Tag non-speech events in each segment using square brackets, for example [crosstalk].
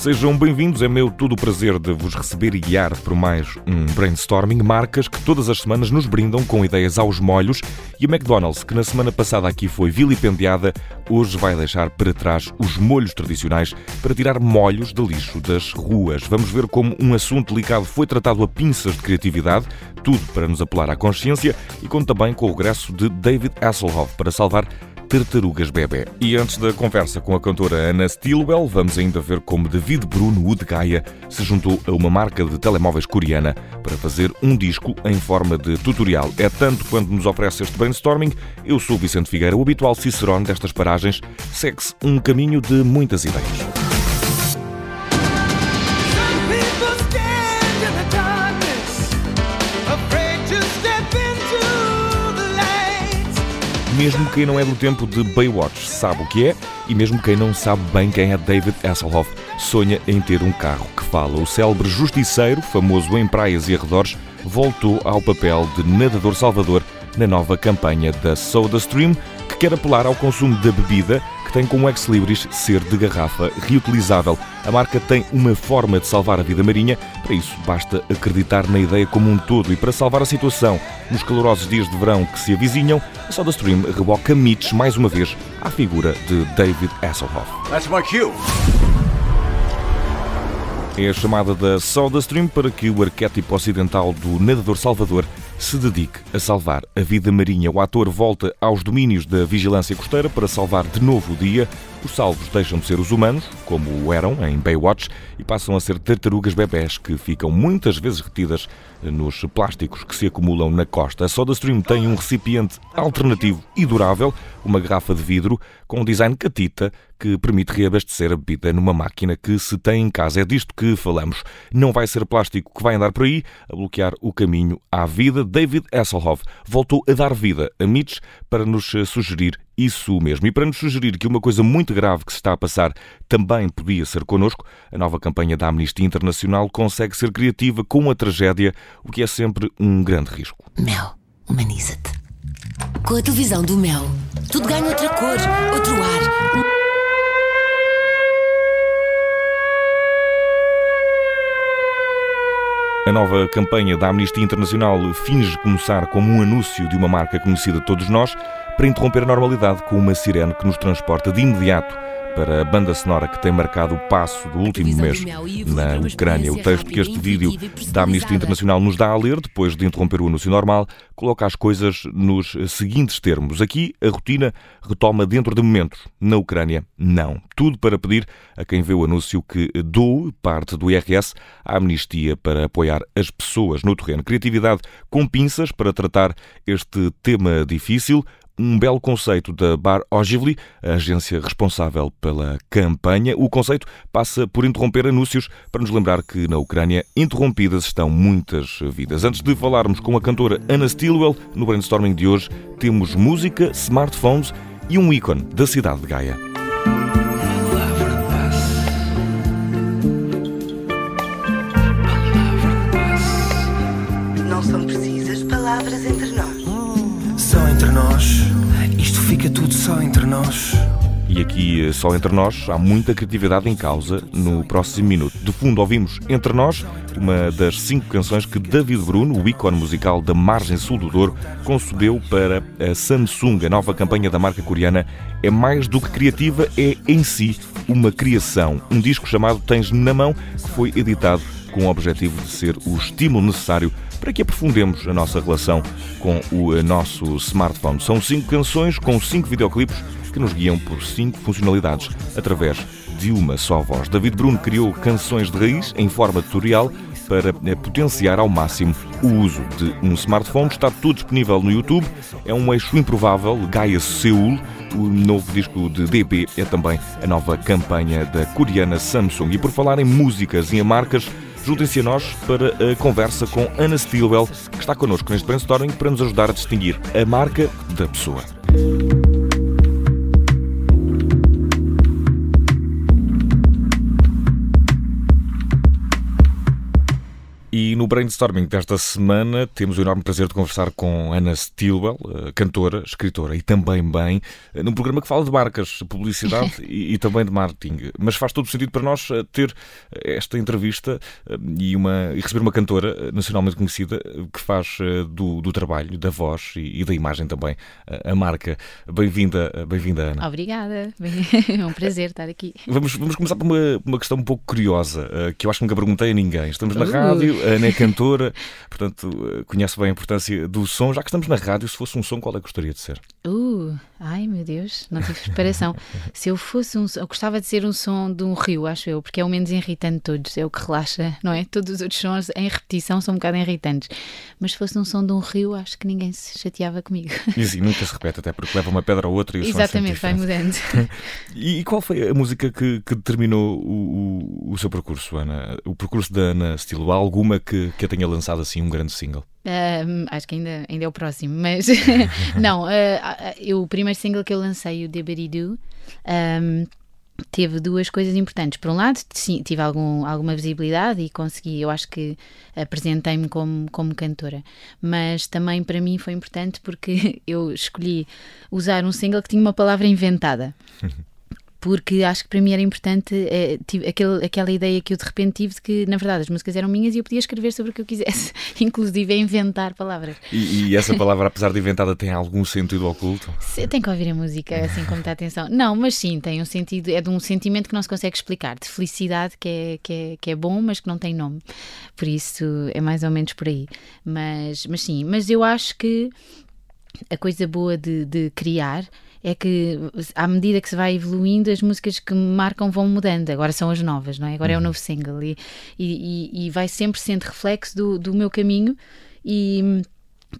Sejam bem-vindos, é meu todo o prazer de vos receber e guiar por mais um brainstorming. Marcas que todas as semanas nos brindam com ideias aos molhos e a McDonald's, que na semana passada aqui foi vilipendiada, hoje vai deixar para trás os molhos tradicionais para tirar molhos de lixo das ruas. Vamos ver como um assunto delicado foi tratado a pinças de criatividade, tudo para nos apelar à consciência e conto também com o regresso de David Hasselhoff para salvar Tartarugas Bebé. E antes da conversa com a cantora Ana Stilwell, vamos ainda ver como David Bruno Wood Gaia se juntou a uma marca de telemóveis coreana para fazer um disco em forma de tutorial. É tanto quando nos oferece este brainstorming. Eu sou Vicente Figueira, o habitual cicerone destas paragens. Segue-se um caminho de muitas ideias. Mesmo quem não é do tempo de Baywatch sabe o que é, e mesmo quem não sabe bem quem é David Hasselhoff sonha em ter um carro que fala. O célebre justiceiro, famoso em praias e arredores, voltou ao papel de nadador salvador na nova campanha da SodaStream, que quer apelar ao consumo da bebida que tem como ex-libris ser de garrafa reutilizável. A marca tem uma forma de salvar a vida marinha, para isso basta acreditar na ideia como um todo e para salvar a situação nos calorosos dias de verão que se avizinham, a SodaStream reboca mitos mais uma vez à figura de David Hasselhoff. That's my cue. É a chamada da SodaStream para que o arquétipo ocidental do nadador salvador se dedique a salvar a vida marinha. O ator volta aos domínios da vigilância costeira para salvar de novo o dia. Os salvos deixam de ser os humanos, como o eram em Baywatch, e passam a ser tartarugas bebés que ficam muitas vezes retidas nos plásticos que se acumulam na costa. A SodaStream tem um recipiente alternativo e durável, uma garrafa de vidro com um design catita que permite reabastecer a bebida numa máquina que se tem em casa. É disto que falamos. Não vai ser plástico que vai andar por aí a bloquear o caminho à vida. David Hasselhoff voltou a dar vida a Mitch para nos sugerir isso mesmo. E para nos sugerir que uma coisa muito grave que se está a passar também podia ser connosco, a nova campanha da Amnistia Internacional consegue ser criativa com a tragédia, o que é sempre um grande risco. Mel, humaniza-te. Com a televisão do Mel, tudo ganha outra cor, outro ar. A nova campanha da Amnistia Internacional finge começar como um anúncio de uma marca conhecida de todos nós para interromper a normalidade com uma sirene que nos transporta de imediato para a banda sonora que tem marcado o passo do último mês na Ucrânia. O texto que este vídeo da Amnistia Internacional nos dá a ler, depois de interromper o anúncio normal, coloca as coisas nos seguintes termos. Aqui, a rotina retoma dentro de momentos. Na Ucrânia, não. Tudo para pedir a quem vê o anúncio que doe parte do IRS à amnistia para apoiar as pessoas no terreno. Criatividade com pinças para tratar este tema difícil um belo conceito da Bar Ogilvy, a agência responsável pela campanha. O conceito passa por interromper anúncios para nos lembrar que na Ucrânia interrompidas estão muitas vidas. Antes de falarmos com a cantora Anna Stilwell, no brainstorming de hoje temos música, smartphones e um ícone da cidade de Gaia. Fica tudo só entre nós. E aqui, eh, só entre nós, há muita criatividade em causa no próximo minuto. De fundo, ouvimos Entre Nós, uma das cinco canções que David Bruno, o ícone musical da margem sul do Douro, concebeu para a Samsung. A nova campanha da marca coreana é mais do que criativa, é em si uma criação. Um disco chamado Tens na Mão, que foi editado com o objetivo de ser o estímulo necessário para que aprofundemos a nossa relação com o eh, nosso smartphone. São cinco canções com cinco videoclipes que nos guiam por cinco funcionalidades através de uma só voz. David Bruno criou canções de raiz em forma tutorial para eh, potenciar ao máximo o uso de um smartphone. Está tudo disponível no YouTube. É um eixo improvável, Gaia Seul. O novo disco de DB é também a nova campanha da coreana Samsung. E por falar em músicas e em marcas, Juntem-se a nós para a conversa com Ana Stilwell, que está connosco neste brainstorming para nos ajudar a distinguir a marca da pessoa. Brainstorming desta semana temos o enorme prazer de conversar com Ana Stilwell, eh, cantora, escritora e também bem, eh, num programa que fala de marcas, publicidade [laughs] e, e, também de marketing. Mas faz todo o sentido para nós eh, ter esta entrevista e, uma, e receber uma cantora nacionalmente conhecida que faz do, do trabalho, da voz e, e, da imagem também a marca. Bem-vinda, bem-vinda Ana. Obrigada, [laughs] é um prazer estar aqui. Vamos, vamos começar por uma, uma questão um pouco curiosa, que eu acho que nunca perguntei a ninguém. Estamos na uh. rádio, a Ana é cantora, portanto, eh, conhece bem a importância do som. Já que estamos na rádio, se fosse um som, qual é que gostaria de ser? Uh, ai meu Deus, não tive preparação. [laughs] se eu fosse um eu gostava de ser um som de um rio, acho eu, porque é o menos irritante de todos, é o que relaxa, não é? Todos os outros sons em repetição são um bocado irritantes. Mas se fosse um som de um rio, acho que ninguém se chateava comigo. E assim, [laughs] nunca se repete, até porque leva uma pedra ou outra e o Exatamente, é vai mudando. [laughs] e, qual foi a música que, que determinou o, o, o, seu percurso, Ana? O percurso da Ana Estilo? Há alguma que, que a tenha lançado assim um grande single? Um, acho que ainda, ainda é o próximo, mas [laughs] [laughs] não, uh, eu, o primeiro single que eu lancei, o Deberidu, um, teve duas coisas importantes. Por um lado, sim, tive algum, alguma visibilidade e consegui, eu acho que apresentei-me como, como cantora, mas também para mim foi importante porque [laughs] eu escolhi usar um single que tinha uma palavra inventada. Porque acho que para mim era importante é, tive aquele, aquela ideia que eu de repente tive de que, na verdade, as músicas eram minhas e eu podia escrever sobre o que eu quisesse, [laughs] inclusive inventar palavras. E, e essa palavra, apesar de inventada, tem algum sentido oculto? Tem que ouvir a música assim com muita atenção. Não, mas sim, tem um sentido, é de um sentimento que não se consegue explicar, de felicidade que é, que é, que é bom, mas que não tem nome. Por isso é mais ou menos por aí. Mas, mas sim, mas eu acho que a coisa boa de, de criar é que à medida que se vai evoluindo, as músicas que me marcam vão mudando. Agora são as novas, não é? Agora uhum. é o uhum. novo single e, e, e vai sempre sendo reflexo do, do meu caminho e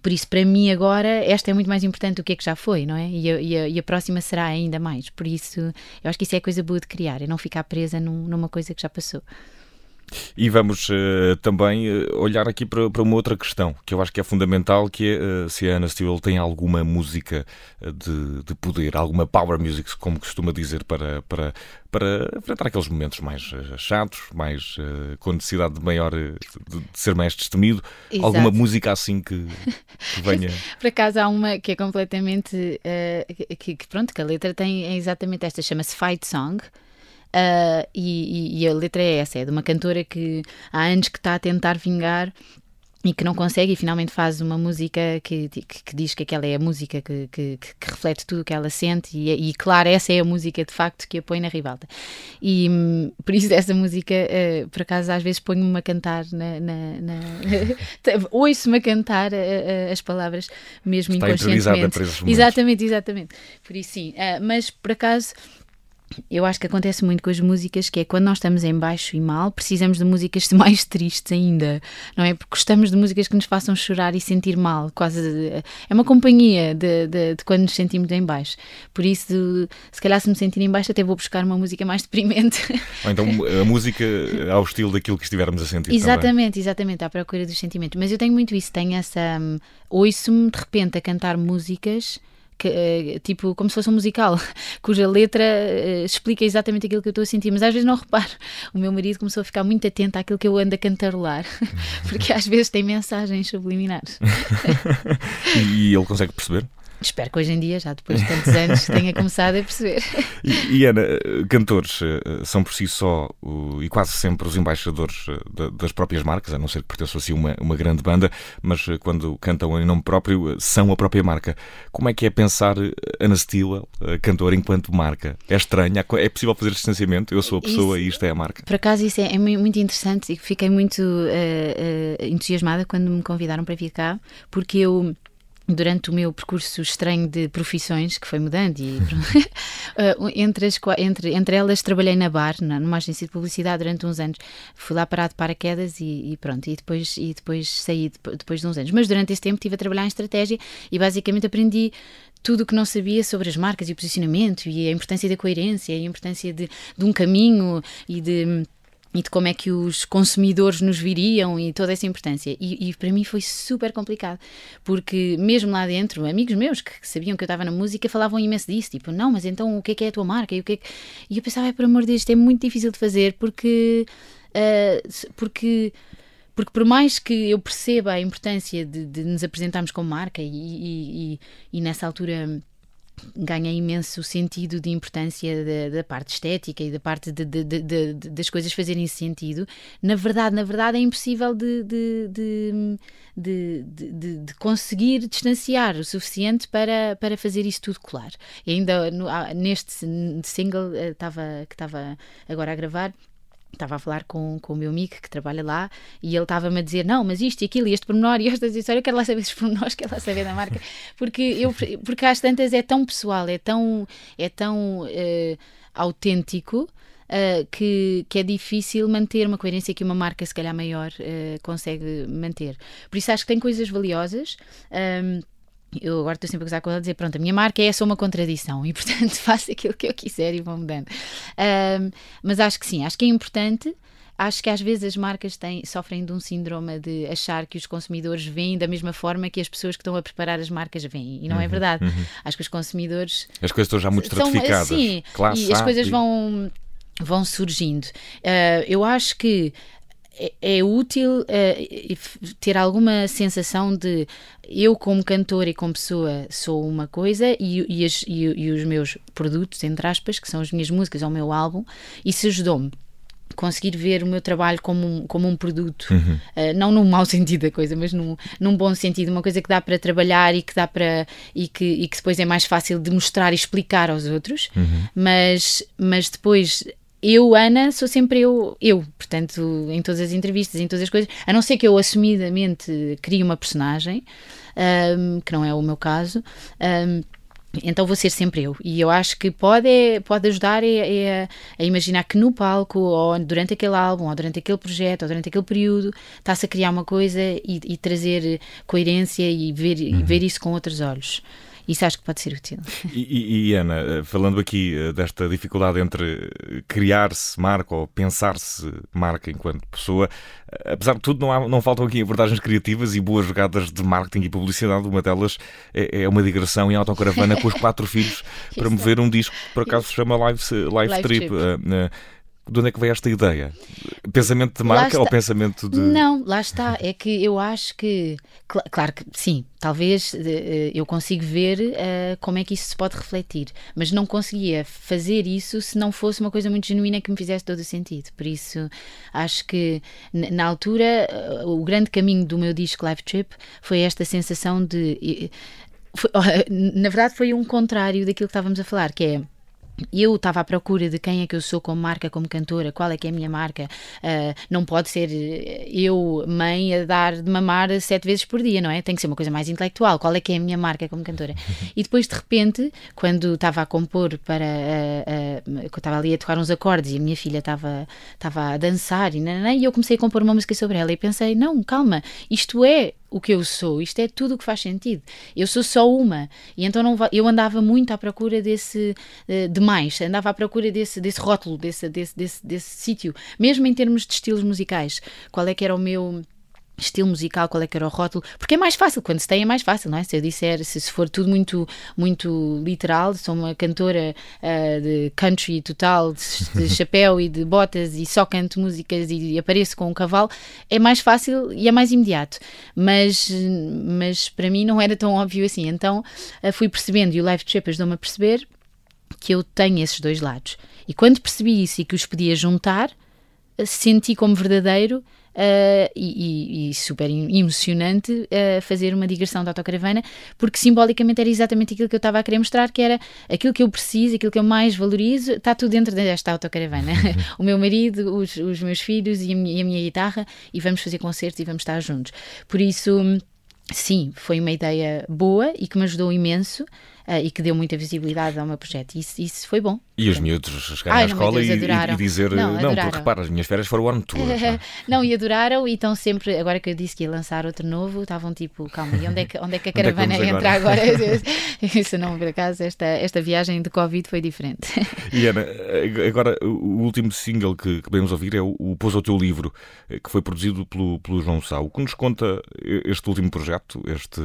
por isso, para mim, agora, esta é muito mais importante do que é que já foi, não é? E a, e a, e a próxima será ainda mais. Por isso, eu acho que isso é a coisa boa de criar, é não ficar presa num, numa coisa que já passou. E vamos uh, também uh, olhar aqui para, para, uma outra questão que eu acho que é fundamental, que é uh, se a Ana Steele tem alguma música de, de, poder, alguma power music, como costuma dizer, para, para, para enfrentar aqueles momentos mais chatos, mais com necessidade de maior de, de ser mais destemido. Exato. Alguma música assim que, que [laughs] venha. Por acaso há uma que é completamente que, que, pronto, que a letra tem é exatamente esta, chama-se Fight Song. Uh, e, e, a letra é essa, é de uma cantora que há anos que está a tentar vingar e que não consegue e finalmente faz uma música que, que, que diz que aquela é a música que, que, que reflete tudo o que ela sente e, e, claro, essa é a música de facto que a põe na ribalta. E hum, [laughs] por isso essa música uh, por acaso às vezes ponho-me a cantar na, na, na... [laughs] ouço-me a cantar uh, uh, as palavras mesmo Está inconscientemente. exatamente, exatamente. Por isso sim, mas por acaso eu acho que acontece muito com as músicas, que é quando nós estamos em baixo e mal, precisamos de músicas mais tristes ainda, não é? Porque gostamos de músicas que nos façam chorar e sentir mal, quase. É uma companhia de, de, de quando nos sentimos em baixo. Por isso, se calhar se me sentir em baixo, até vou buscar uma música mais deprimente. Ou então [laughs] a música ao estilo daquilo que estivermos a sentir. Exatamente, também. exatamente, à procura dos sentimentos. Mas eu tenho muito isso, tenho essa. Um, Ouço-me de repente a cantar músicas que, eh, tipo, como se fosse um musical, [laughs] cuja letra uh, explica exatamente aquilo que eu estou a sentir, mas às vezes não reparo. O meu marido começou a ficar muito atento àquilo que eu ando a cantarolar, [laughs] porque às vezes tem mensagens subliminares. [laughs] e ele consegue perceber? Espero que hoje em dia, já depois de tantos anos, [laughs] tenha começado a perceber. E, e Ana, cantores eh, são por si só e quase sempre os embaixadores eh, das próprias marcas, a não ser que pertençam assim uma, uma grande banda, mas eh, quando cantam em nome próprio, são a própria marca. Como é que é pensar Ana Steele, cantora, enquanto marca? É estranha? É possível fazer distanciamento? Eu sou a pessoa isso, e isto é a marca? Por acaso, isso é, é muito interessante e fiquei muito uh, uh, entusiasmada quando me convidaram para vir cá, porque eu durante o meu percurso estranho de profissões, que foi mudando, e [laughs] eh, [laughs] entre, as, entre, entre elas trabalhei na bar, na, numa agência de publicidade durante uns anos. Fui lá parar de paraquedas e, e pronto, e depois, e depois saí depois de uns anos. Mas durante esse tempo estive a trabalhar em estratégia e basicamente aprendi tudo o que não sabia sobre as marcas e o posicionamento e a importância da coerência e a importância de, de um caminho e de e de como é que os consumidores nos viriam e toda essa importância. E, e, para mim foi super complicado, porque mesmo lá dentro, amigos meus que sabiam que eu estava na música falavam imenso disso, tipo, não, mas então o que é que é a tua marca? E, o que é que... e eu pensava, é, por amor de Deus, isto é muito difícil de fazer porque. Uh, porque porque por mais que eu perceba a importância de, de nos apresentarmos como marca e, e, e, e nessa altura ganha imenso sentido de importância da, da parte estética e da parte de, de, de, das coisas fazerem sentido. Na verdade, na verdade, é impossível de, de, conseguir distanciar o suficiente para, para fazer isso tudo colar. E ainda no, neste single eh, tava, que estava agora a gravar, estava a falar com, com o meu amigo que trabalha lá e ele estava-me a dizer: Não, mas isto e aquilo, e este pormenor e [laughs] esta história, eu quero lá saber esses pormenores, quero lá saber da marca, porque, eu, porque às tantas é tão pessoal, é tão, é tão uh, autêntico. Uh, que, que é difícil manter uma coerência que uma marca, se calhar maior, uh, consegue manter. Por isso acho que tem coisas valiosas. Um, eu agora estou sempre a gozar com ela a dizer: pronto, a minha marca é só uma contradição e, [laughs] portanto, faço aquilo que eu quiser e vou mudando. Um, mas acho que sim, acho que é importante. Acho que às vezes as marcas têm, sofrem de um síndrome de achar que os consumidores veem da mesma forma que as pessoas que estão a preparar as marcas veem. E não é uhum, é verdade. Uhum. Acho que os consumidores. As coisas estão já muito estratificadas. São, sim, Classe e as coisas vão vão surgindo. Uh, eu acho que é, é útil uh, ter alguma sensação de eu, como cantora e como pessoa, sou uma coisa e, e, as, e, e os meus produtos, entre aspas, que são as minhas músicas ou o meu álbum, isso ajudou-me conseguir ver o meu trabalho como um, como um produto, uhum. uh, não num mau [laughs] sentido da coisa, mas num, num bom sentido, uma coisa que dá para trabalhar e que dá para e que, e que depois é mais fácil de mostrar e explicar aos outros, uhum. mas, mas depois eu, Ana, sou sempre eu, eu, portanto, em todas as entrevistas, em todas as coisas, a não ser que eu assumidamente crie uma personagem, um, que não é o meu caso. Um, então vou ser sempre eu. E eu acho que pode, pode ajudar a, a, a, imaginar que no palco, ou durante aquele álbum, ou durante aquele projeto, ou durante aquele período, está-se a criar uma coisa e, e trazer coerência e ver, uhum. e ver isso com outros olhos. Isso acho que pode ser útil. E, e, Ana, eh, falando aqui eh, desta dificuldade entre criar-se marca ou pensar-se marca enquanto pessoa, eh, apesar de tudo, não, há, não faltam aqui abordagens criativas e boas jogadas de marketing e publicidade. Uma delas é, é uma digressão em autocaravana com os quatro filhos [laughs] para mover um disco que por acaso se chama Live, Live, Live Trip. Trip. De onde é que veio esta ideia? Pensamento de marca ou pensamento de. Não, lá está. É que eu acho que. Cl claro que sim, talvez uh, eu consigo ver uh, como é que isso se pode refletir, mas não conseguia fazer isso se não fosse uma coisa muito genuína que me fizesse todo o sentido. Por isso, acho que na altura, o grande caminho do meu disco Live Trip foi esta sensação de. Foi, [laughs] na verdade, foi um contrário daquilo que estávamos a falar, que é eu estava à procura de quem é que eu sou como marca, como cantora, qual é que é a minha marca. Uh, não pode ser eu, mãe, a dar de mamar sete vezes por dia, não é? Tem que ser uma coisa mais intelectual. Qual é que é a minha marca como cantora? [laughs] E depois, de repente, quando estava a compor para. Uh, uh, estava ali a tocar uns acordes e a minha filha estava, estava a dançar e, e eu comecei a compor uma música sobre ela e pensei: não, calma, isto é o que eu sou, isto é tudo o que faz sentido. Eu sou só uma. E então não, eu andava muito à procura desse uh, de mais, andava à procura desse, desse rótulo, desse, desse, desse, desse sítio, mesmo em termos de estilos musicais. Qual é que era o meu estilo musical, qual é que era o rótulo, porque é mais fácil, quando se tem é mais fácil, não é? Se eu disser, se, se for tudo muito, muito literal, sou uma cantora uh, de country total, de, de [laughs] chapéu e de botas e só canto músicas e, e, apareço com um cavalo, é mais fácil e é mais imediato. Mas, mas para mim não era tão óbvio assim. Então uh, fui percebendo e o Live Trip ajudou-me a perceber que eu tenho esses dois lados. E quando percebi isso e que os podia juntar, senti como verdadeiro Uh, e, e, super emocionante uh, fazer uma digressão de autocaravana, porque simbolicamente era exatamente aquilo que eu estava a querer mostrar, que era aquilo que eu preciso, aquilo que eu mais valorizo, está tudo dentro desta autocaravana. [laughs] o meu marido, os, os meus filhos e a, minha, e a minha guitarra, e vamos fazer concertos e vamos estar juntos. Por isso, sim, foi uma ideia boa e que me ajudou imenso uh, e que deu muita visibilidade ao meu projeto. Isso, isso foi bom. E os miúdos chegarem à escola Deus, e, e, dizer: Não, não porque repara, as minhas férias foram o ano todo. [laughs] não, e adoraram e estão sempre. Agora que eu disse que ia lançar outro novo, estavam tipo, calma, e onde é que, onde é que a [laughs] é caravana é entra agora? [laughs] isso não, por acaso, esta, esta viagem de Covid foi diferente. E Ana, agora o último single que, que podemos ouvir é o, o Pôs ao Teu Livro, eh, que foi produzido pelo, pelo João Sá. O que nos conta este último projeto, este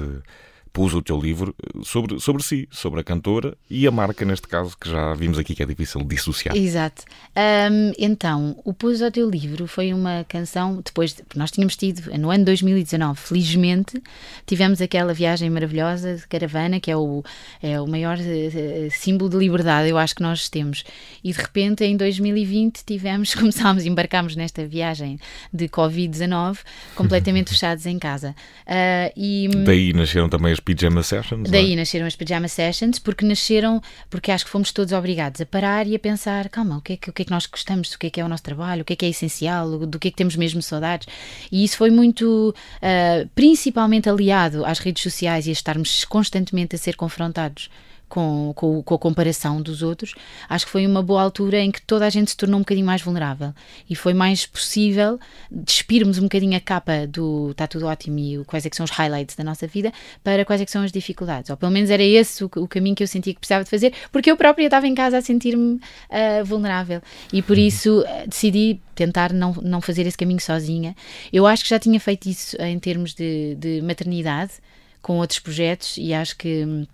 pôs o teu livro sobre, sobre si, sobre a cantora e a marca, neste caso, que já vimos aqui que é difícil dissociar. Exato. Um, então, o Pôs ao Teu Livro foi uma canção, depois, de, nós tínhamos tido, no ano 2019, felizmente, tivemos aquela viagem maravilhosa de caravana, que é o, é o maior uh, símbolo de liberdade, eu acho que nós temos. E de repente, em 2020, tivemos, [laughs] começámos, embarcámos nesta viagem de Covid-19, completamente [laughs] fechados em casa. Uh, e, daí nasceram também as Pijama Sessions? Daí é? nasceram as Pijama Sessions, porque nasceram, porque acho que fomos todos obrigados a parar e a pensar, calma, o que é que, o que, é que nós gostamos, o que é que é o nosso trabalho, o que é que é essencial, do que é que temos mesmo saudades. E isso foi muito, uh, principalmente aliado às redes sociais e a estarmos constantemente a ser confrontados com, com, com, a comparação dos outros, acho que foi uma boa altura em que toda a gente se tornou um bocadinho mais vulnerável. E foi mais possível despirmos um bocadinho a capa do está tudo ótimo e quais é que são os highlights da nossa vida para quais é que são as dificuldades, ou pelo menos era esse o, o caminho que eu sentia que precisava de fazer, porque eu própria estava em casa a sentir-me uh, vulnerável. E por isso uh, decidi tentar não, não fazer esse caminho sozinha. Eu acho que já tinha feito isso em termos de, de maternidade com outros projetos e acho que hum,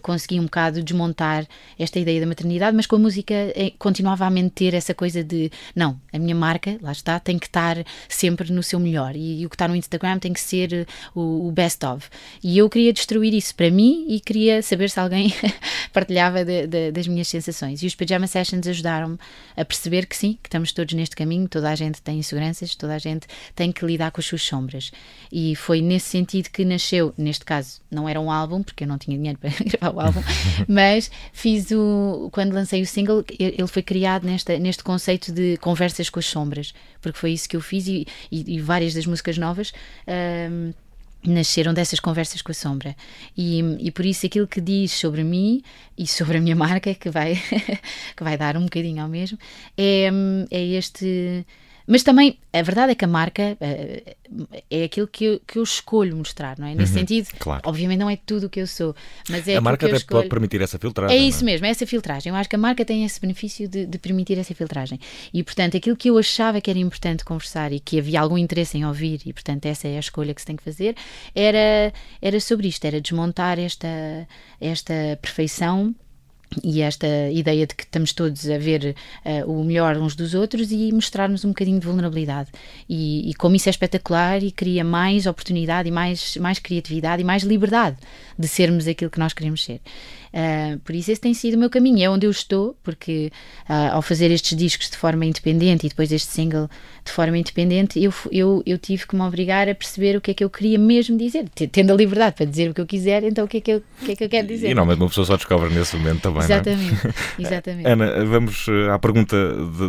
consegui um bocado desmontar esta ideia da maternidade, mas com a música eh, continuava a manter essa coisa de não, a minha marca, lá está, tem que estar sempre no seu melhor e, e o que está no Instagram tem que ser eh, o, o, best of. E eu queria destruir isso para mim e queria saber se alguém [laughs] partilhava de, de, das minhas sensações. E os Pajama Sessions ajudaram-me a perceber que sim, que estamos todos neste caminho, toda a gente tem inseguranças, toda a gente tem que lidar com as suas sombras. E foi nesse sentido que nasceu, neste caso, não era um álbum, porque eu não tinha dinheiro para [laughs] gravar ao álbum, [laughs] mas fiz o. Quando lancei o single, ele foi criado nesta, neste conceito de conversas com as sombras, porque foi isso que eu fiz e, e, e várias das músicas novas. Um, nasceram dessas conversas com a sombra. E, e por isso aquilo que diz sobre mim e sobre a minha marca que vai [laughs] que vai dar um bocadinho ao mesmo é, é este mas também, a verdade é que a marca uh, é aquilo que eu, que eu escolho mostrar, não é? Nesse uhum, sentido, claro. obviamente não é tudo o que eu sou, mas é A marca até escolho... pode permitir essa filtragem. É isso é? mesmo, é essa filtragem. Eu acho que a marca tem esse benefício de, de, permitir essa filtragem. E, portanto, aquilo que eu achava que era importante conversar e que havia algum interesse em ouvir, e, portanto, essa é a escolha que se tem que fazer, era, era sobre isto, era desmontar esta, esta perfeição e esta ideia de que estamos todos a ver uh, o melhor uns dos outros e mostrar-nos um bocadinho de vulnerabilidade. E, e, como isso é espetacular e cria mais oportunidade e mais, mais criatividade e mais liberdade de sermos aquilo que nós queremos ser. Uh, por isso, esse tem sido o meu caminho, é onde eu estou, porque uh, ao fazer estes discos de forma independente e depois este single de forma independente, eu, eu, eu tive que me obrigar a perceber o que é que eu queria mesmo dizer, tendo a liberdade para dizer o que eu quiser, então o que é que eu, o que é que eu quero dizer? E normalmente uma pessoa só descobre nesse momento também. Exatamente, não é? [laughs] exatamente. Ana, vamos eh, à pergunta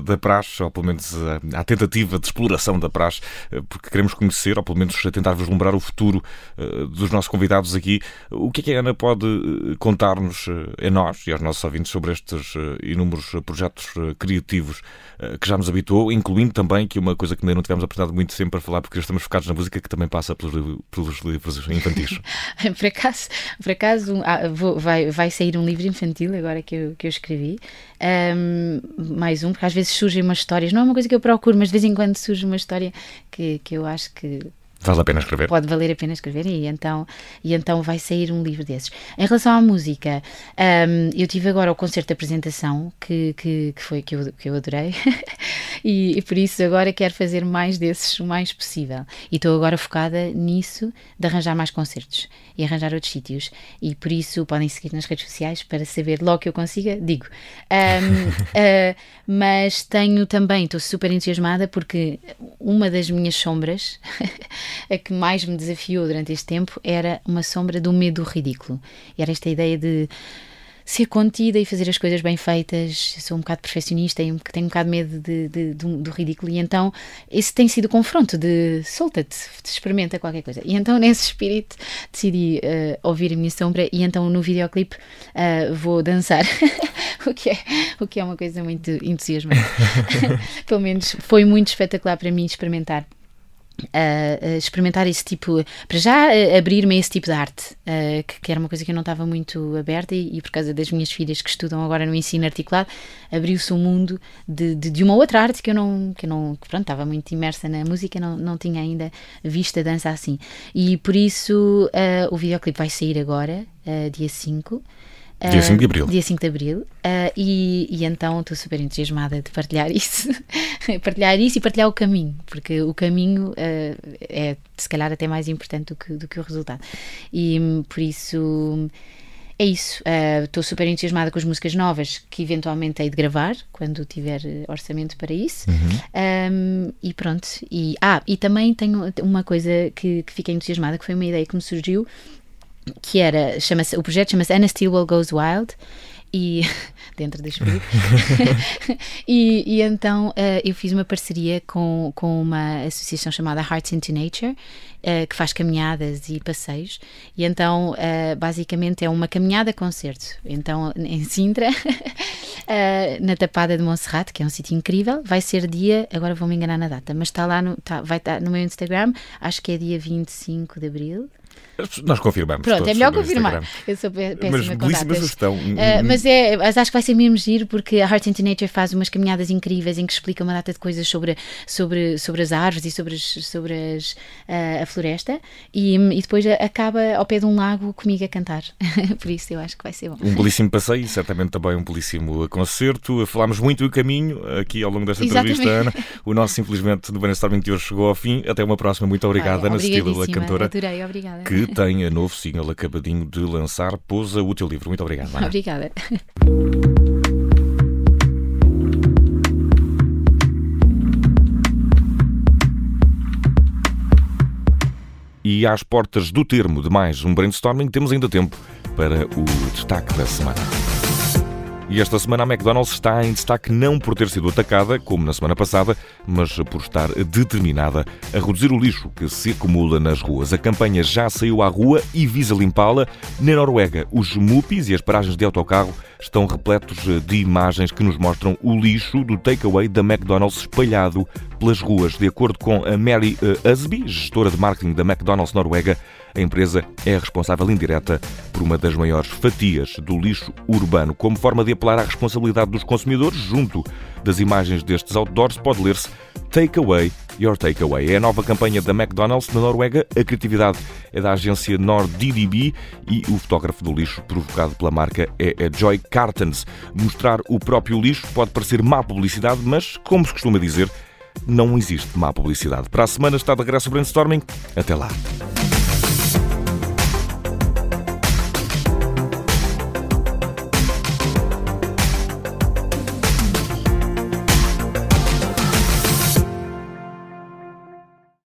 da praxe, ou pelo menos à tentativa de exploração da praxe, porque queremos conhecer, ou pelo menos tentar vislumbrar o futuro dos nossos convidados aqui. O que é que a Ana pode contar-nos? Nos, eh, a nós e aos nossos ouvintes sobre estes eh, inúmeros projetos eh, criativos que já nos habituou, incluindo também que uma coisa que ainda não tivemos apresentado muito tempo para falar, porque estamos focados na música, que também passa pelos, pelos livros infantis. [laughs] por acaso, por acaso ah, vou, vai, vai sair um livro infantil agora que eu, que eu escrevi. Um, mais um, porque às vezes surgem umas histórias, não é uma coisa que eu procuro, mas de vez em quando surge uma história que, que eu acho que Vale a pena escrever. Pode valer a pena escrever e então, e então vai sair um livro desses. Em relação à música, um, eu tive agora o concerto de apresentação que, que, que foi que eu, que eu adorei [laughs] e, e, por isso agora quero fazer mais desses o mais possível. E estou agora focada nisso de arranjar mais concertos e arranjar outros sítios. E por isso podem seguir nas redes sociais para saber logo que eu consiga, digo. Um, uh, ah, mas tenho também, estou super entusiasmada porque uma das minhas sombras [laughs] a que mais me desafiou durante este tempo era uma sombra do medo ridículo. Era esta ideia de ser contida e fazer as coisas bem feitas. Eu sou um bocado perfeccionista e tenho um bocado medo de, de, de, do ridículo. E então, esse tem sido o confronto de solta-te, experimenta qualquer coisa. E então, [laughs] nesse espírito, decidi uh, ouvir a minha sombra. E então, no videoclipe, uh, vou dançar, [laughs] o, que é, o que é uma coisa muito entusiasmante. [laughs] Pelo menos foi muito espetacular para mim experimentar experimentar esse tipo, para já abrir-me a esse tipo de arte, que, era uma coisa que eu não estava muito aberta e, e, por causa das minhas filhas que estudam agora no ensino articulado, abriu-se um mundo de, de, de, uma outra arte que eu não, que eu não que, pronto, estava muito imersa na música, não, não tinha ainda visto a dança assim. E por isso uh, o videoclipe vai sair agora, uh, dia 5. Dia 5 de Abril. Dia 5 de Abril. Uh, e, e, então estou super entusiasmada de partilhar [laughs] isso. partilhar isso e partilhar o caminho, porque o caminho uh, é se calhar até mais importante do que, do que o resultado. E um, por isso é isso. Estou uh, super entusiasmada com as músicas novas que eventualmente hei de gravar quando tiver orçamento para isso. Uhum. Um, e pronto. E, ah, e também tenho uma coisa que, que fiquei entusiasmada, que foi uma ideia que me surgiu que era, chama-se, o projeto chama-se Anna Stilwell Goes Wild e [laughs] dentro da espírito. [laughs] [laughs] E, e, então uh, eu fiz uma parceria com, com uma associação chamada Hearts into Nature uh, que faz caminhadas e passeios. E então uh, basicamente é uma caminhada concerto. Então em Sintra na Tapada de Monserrate que é um sítio incrível vai ser dia, agora vou me enganar na data mas está lá, no, tá, vai estar tá no meu Instagram acho que é dia 25 de Abril nós confirmamos. Pronto, é melhor confirmar. Eu sou péssima mas, belíssima sugestão. Uh, mas, é, mas acho que vai ser mesmo giro porque a Heart into Nature faz umas caminhadas incríveis em que explica uma data de coisas sobre, sobre, sobre as árvores e sobre, as, sobre as, uh, a floresta e, e depois acaba ao pé de um lago comigo a cantar. [laughs] Por isso eu acho que vai ser bom. Um belíssimo passeio, certamente também um belíssimo concerto. Falámos muito do caminho aqui ao longo desta entrevista, Ana. O nosso, simplesmente, do Brainstorming de hoje chegou ao fim. Até uma próxima. Muito obrigada, Ana Cecília, a cantora. Adorei, obrigada. Que tem novo single acabadinho de lançar. Pousa o teu livro. Muito obrigado, Ana. Obrigada. E às portas do termo de mais um brainstorming, temos ainda tempo para o destaque da semana. E esta semana a McDonald's está em destaque não por ter sido atacada, como na semana passada, mas por estar determinada a reduzir o lixo que se acumula nas ruas. A campanha já saiu à rua e visa limpá-la. Na Noruega, os MUPIs e as paragens de autocarro estão repletos de imagens que nos mostram o lixo do takeaway da McDonald's espalhado pelas ruas. De acordo com a Mary eh, Usby, gestora de marketing da McDonald's Noruega, a empresa é responsável indireta por uma das maiores fatias do lixo urbano. Como forma de apelar à responsabilidade dos consumidores, junto das imagens destes outdoors, pode ler-se Take Away Your Takeaway. É a nova campanha da McDonald's na Noruega. A criatividade é da agência NordDDB e o fotógrafo do lixo provocado pela marca é Joy Cartons. Mostrar o próprio lixo pode parecer má publicidade, mas, como se costuma dizer, não existe má publicidade. Para a semana está de regresso o Brainstorming. Até lá.